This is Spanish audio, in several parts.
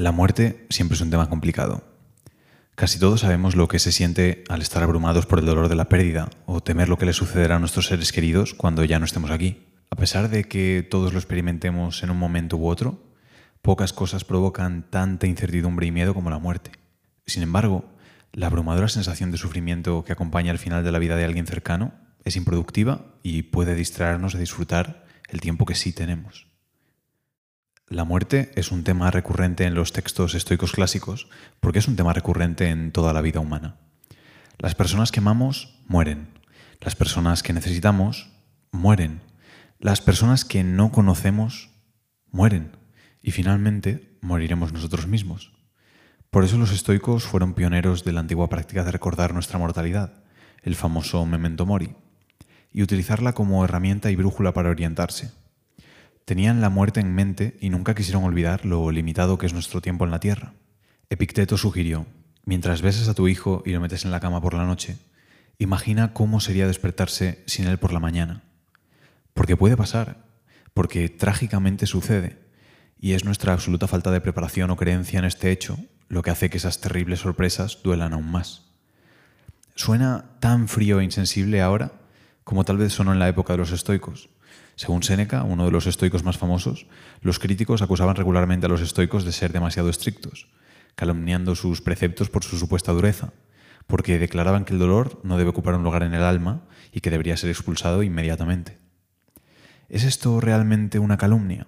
La muerte siempre es un tema complicado. Casi todos sabemos lo que se siente al estar abrumados por el dolor de la pérdida o temer lo que le sucederá a nuestros seres queridos cuando ya no estemos aquí. A pesar de que todos lo experimentemos en un momento u otro, pocas cosas provocan tanta incertidumbre y miedo como la muerte. Sin embargo, la abrumadora sensación de sufrimiento que acompaña al final de la vida de alguien cercano es improductiva y puede distraernos de disfrutar el tiempo que sí tenemos. La muerte es un tema recurrente en los textos estoicos clásicos porque es un tema recurrente en toda la vida humana. Las personas que amamos mueren. Las personas que necesitamos mueren. Las personas que no conocemos mueren. Y finalmente moriremos nosotros mismos. Por eso los estoicos fueron pioneros de la antigua práctica de recordar nuestra mortalidad, el famoso memento mori, y utilizarla como herramienta y brújula para orientarse. Tenían la muerte en mente y nunca quisieron olvidar lo limitado que es nuestro tiempo en la tierra. Epicteto sugirió, mientras besas a tu hijo y lo metes en la cama por la noche, imagina cómo sería despertarse sin él por la mañana. Porque puede pasar, porque trágicamente sucede, y es nuestra absoluta falta de preparación o creencia en este hecho lo que hace que esas terribles sorpresas duelan aún más. Suena tan frío e insensible ahora como tal vez sonó en la época de los estoicos, según Séneca, uno de los estoicos más famosos, los críticos acusaban regularmente a los estoicos de ser demasiado estrictos, calumniando sus preceptos por su supuesta dureza, porque declaraban que el dolor no debe ocupar un lugar en el alma y que debería ser expulsado inmediatamente. ¿Es esto realmente una calumnia?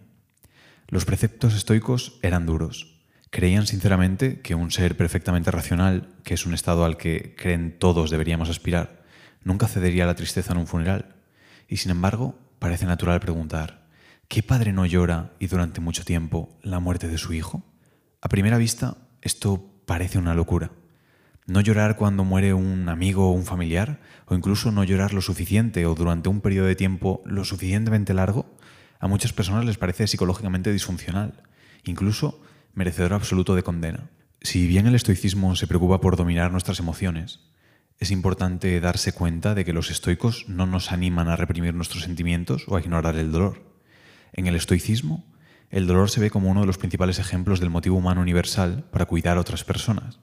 Los preceptos estoicos eran duros. Creían sinceramente que un ser perfectamente racional, que es un estado al que creen todos deberíamos aspirar, nunca cedería a la tristeza en un funeral. Y sin embargo, parece natural preguntar, ¿qué padre no llora y durante mucho tiempo la muerte de su hijo? A primera vista, esto parece una locura. No llorar cuando muere un amigo o un familiar, o incluso no llorar lo suficiente o durante un periodo de tiempo lo suficientemente largo, a muchas personas les parece psicológicamente disfuncional, incluso merecedor absoluto de condena. Si bien el estoicismo se preocupa por dominar nuestras emociones, es importante darse cuenta de que los estoicos no nos animan a reprimir nuestros sentimientos o a ignorar el dolor. En el estoicismo, el dolor se ve como uno de los principales ejemplos del motivo humano universal para cuidar a otras personas.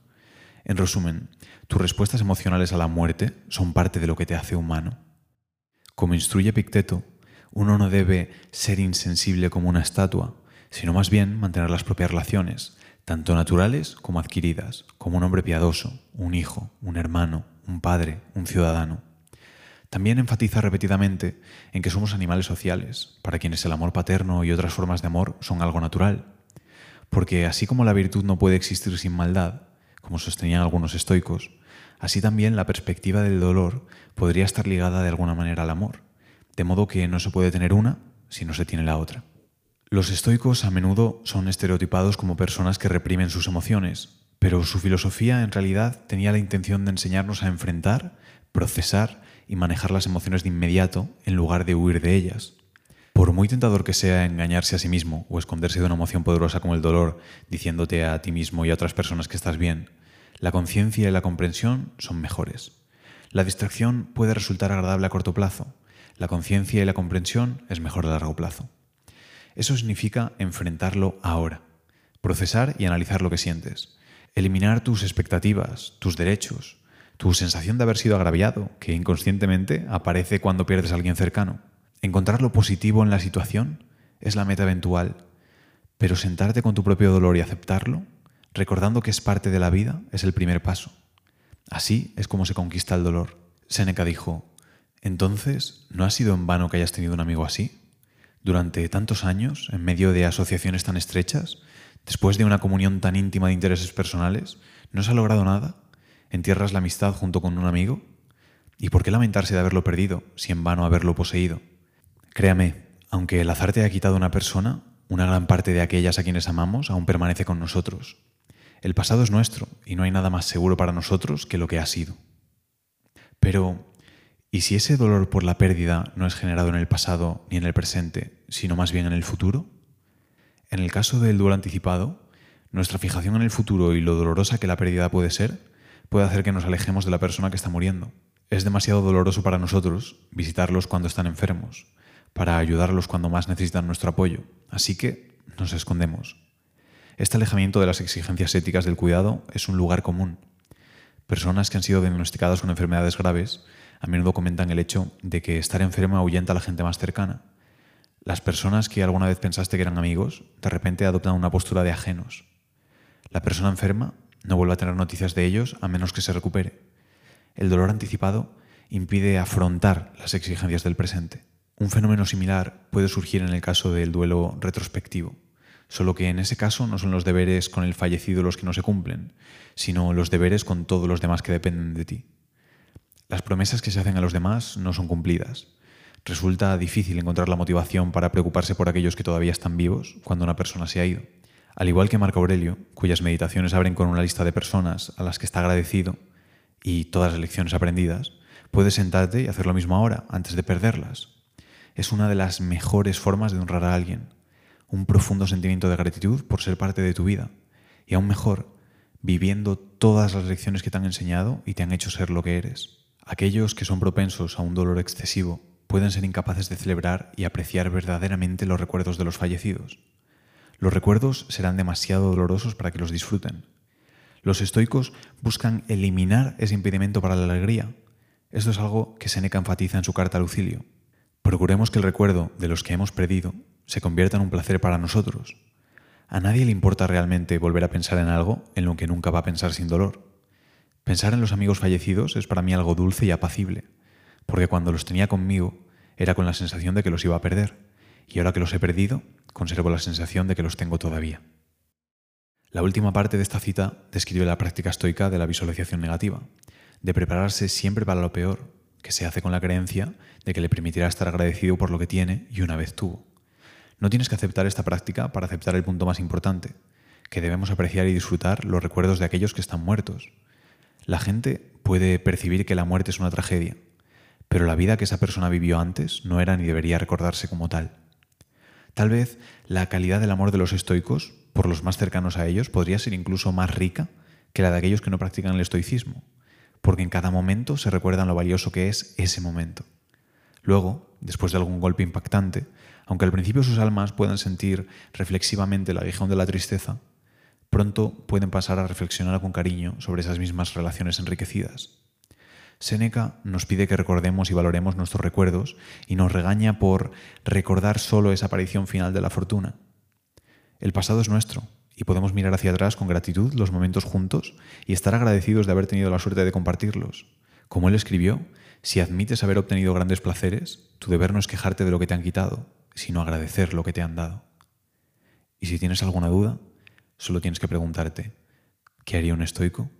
En resumen, tus respuestas emocionales a la muerte son parte de lo que te hace humano. Como instruye Picteto, uno no debe ser insensible como una estatua, sino más bien mantener las propias relaciones, tanto naturales como adquiridas, como un hombre piadoso, un hijo, un hermano, un padre, un ciudadano. También enfatiza repetidamente en que somos animales sociales, para quienes el amor paterno y otras formas de amor son algo natural. Porque así como la virtud no puede existir sin maldad, como sostenían algunos estoicos, así también la perspectiva del dolor podría estar ligada de alguna manera al amor, de modo que no se puede tener una si no se tiene la otra. Los estoicos a menudo son estereotipados como personas que reprimen sus emociones, pero su filosofía en realidad tenía la intención de enseñarnos a enfrentar, procesar y manejar las emociones de inmediato en lugar de huir de ellas. Por muy tentador que sea engañarse a sí mismo o esconderse de una emoción poderosa como el dolor, diciéndote a ti mismo y a otras personas que estás bien, la conciencia y la comprensión son mejores. La distracción puede resultar agradable a corto plazo, la conciencia y la comprensión es mejor a largo plazo. Eso significa enfrentarlo ahora, procesar y analizar lo que sientes, eliminar tus expectativas, tus derechos, tu sensación de haber sido agraviado, que inconscientemente aparece cuando pierdes a alguien cercano. Encontrar lo positivo en la situación es la meta eventual, pero sentarte con tu propio dolor y aceptarlo, recordando que es parte de la vida, es el primer paso. Así es como se conquista el dolor. Seneca dijo, entonces, ¿no ha sido en vano que hayas tenido un amigo así? Durante tantos años, en medio de asociaciones tan estrechas, Después de una comunión tan íntima de intereses personales, ¿no se ha logrado nada? ¿Entierras la amistad junto con un amigo? ¿Y por qué lamentarse de haberlo perdido, si en vano haberlo poseído? Créame, aunque el azar te haya quitado una persona, una gran parte de aquellas a quienes amamos aún permanece con nosotros. El pasado es nuestro y no hay nada más seguro para nosotros que lo que ha sido. Pero, ¿y si ese dolor por la pérdida no es generado en el pasado ni en el presente, sino más bien en el futuro? En el caso del duelo anticipado, nuestra fijación en el futuro y lo dolorosa que la pérdida puede ser puede hacer que nos alejemos de la persona que está muriendo. Es demasiado doloroso para nosotros visitarlos cuando están enfermos, para ayudarlos cuando más necesitan nuestro apoyo, así que nos escondemos. Este alejamiento de las exigencias éticas del cuidado es un lugar común. Personas que han sido diagnosticadas con enfermedades graves a menudo comentan el hecho de que estar enferma ahuyenta a la gente más cercana. Las personas que alguna vez pensaste que eran amigos, de repente adoptan una postura de ajenos. La persona enferma no vuelve a tener noticias de ellos a menos que se recupere. El dolor anticipado impide afrontar las exigencias del presente. Un fenómeno similar puede surgir en el caso del duelo retrospectivo solo que en ese caso no son los deberes con el fallecido los que no se cumplen, sino los deberes con todos los demás que dependen de ti. Las promesas que se hacen a los demás no son cumplidas. Resulta difícil encontrar la motivación para preocuparse por aquellos que todavía están vivos cuando una persona se ha ido. Al igual que Marco Aurelio, cuyas meditaciones abren con una lista de personas a las que está agradecido y todas las lecciones aprendidas, puedes sentarte y hacer lo mismo ahora, antes de perderlas. Es una de las mejores formas de honrar a alguien un profundo sentimiento de gratitud por ser parte de tu vida. Y aún mejor, viviendo todas las lecciones que te han enseñado y te han hecho ser lo que eres. Aquellos que son propensos a un dolor excesivo pueden ser incapaces de celebrar y apreciar verdaderamente los recuerdos de los fallecidos. Los recuerdos serán demasiado dolorosos para que los disfruten. Los estoicos buscan eliminar ese impedimento para la alegría. Esto es algo que Seneca enfatiza en su carta a Lucilio. Procuremos que el recuerdo de los que hemos perdido se convierta en un placer para nosotros. A nadie le importa realmente volver a pensar en algo en lo que nunca va a pensar sin dolor. Pensar en los amigos fallecidos es para mí algo dulce y apacible, porque cuando los tenía conmigo era con la sensación de que los iba a perder, y ahora que los he perdido, conservo la sensación de que los tengo todavía. La última parte de esta cita describe la práctica estoica de la visualización negativa, de prepararse siempre para lo peor, que se hace con la creencia de que le permitirá estar agradecido por lo que tiene y una vez tuvo. No tienes que aceptar esta práctica para aceptar el punto más importante, que debemos apreciar y disfrutar los recuerdos de aquellos que están muertos. La gente puede percibir que la muerte es una tragedia, pero la vida que esa persona vivió antes no era ni debería recordarse como tal. Tal vez la calidad del amor de los estoicos, por los más cercanos a ellos, podría ser incluso más rica que la de aquellos que no practican el estoicismo, porque en cada momento se recuerdan lo valioso que es ese momento. Luego, después de algún golpe impactante, aunque al principio sus almas puedan sentir reflexivamente el aguijón de la tristeza, pronto pueden pasar a reflexionar con cariño sobre esas mismas relaciones enriquecidas. Séneca nos pide que recordemos y valoremos nuestros recuerdos y nos regaña por recordar solo esa aparición final de la fortuna. El pasado es nuestro y podemos mirar hacia atrás con gratitud los momentos juntos y estar agradecidos de haber tenido la suerte de compartirlos. Como él escribió, si admites haber obtenido grandes placeres, tu deber no es quejarte de lo que te han quitado, sino agradecer lo que te han dado. Y si tienes alguna duda, solo tienes que preguntarte, ¿qué haría un estoico?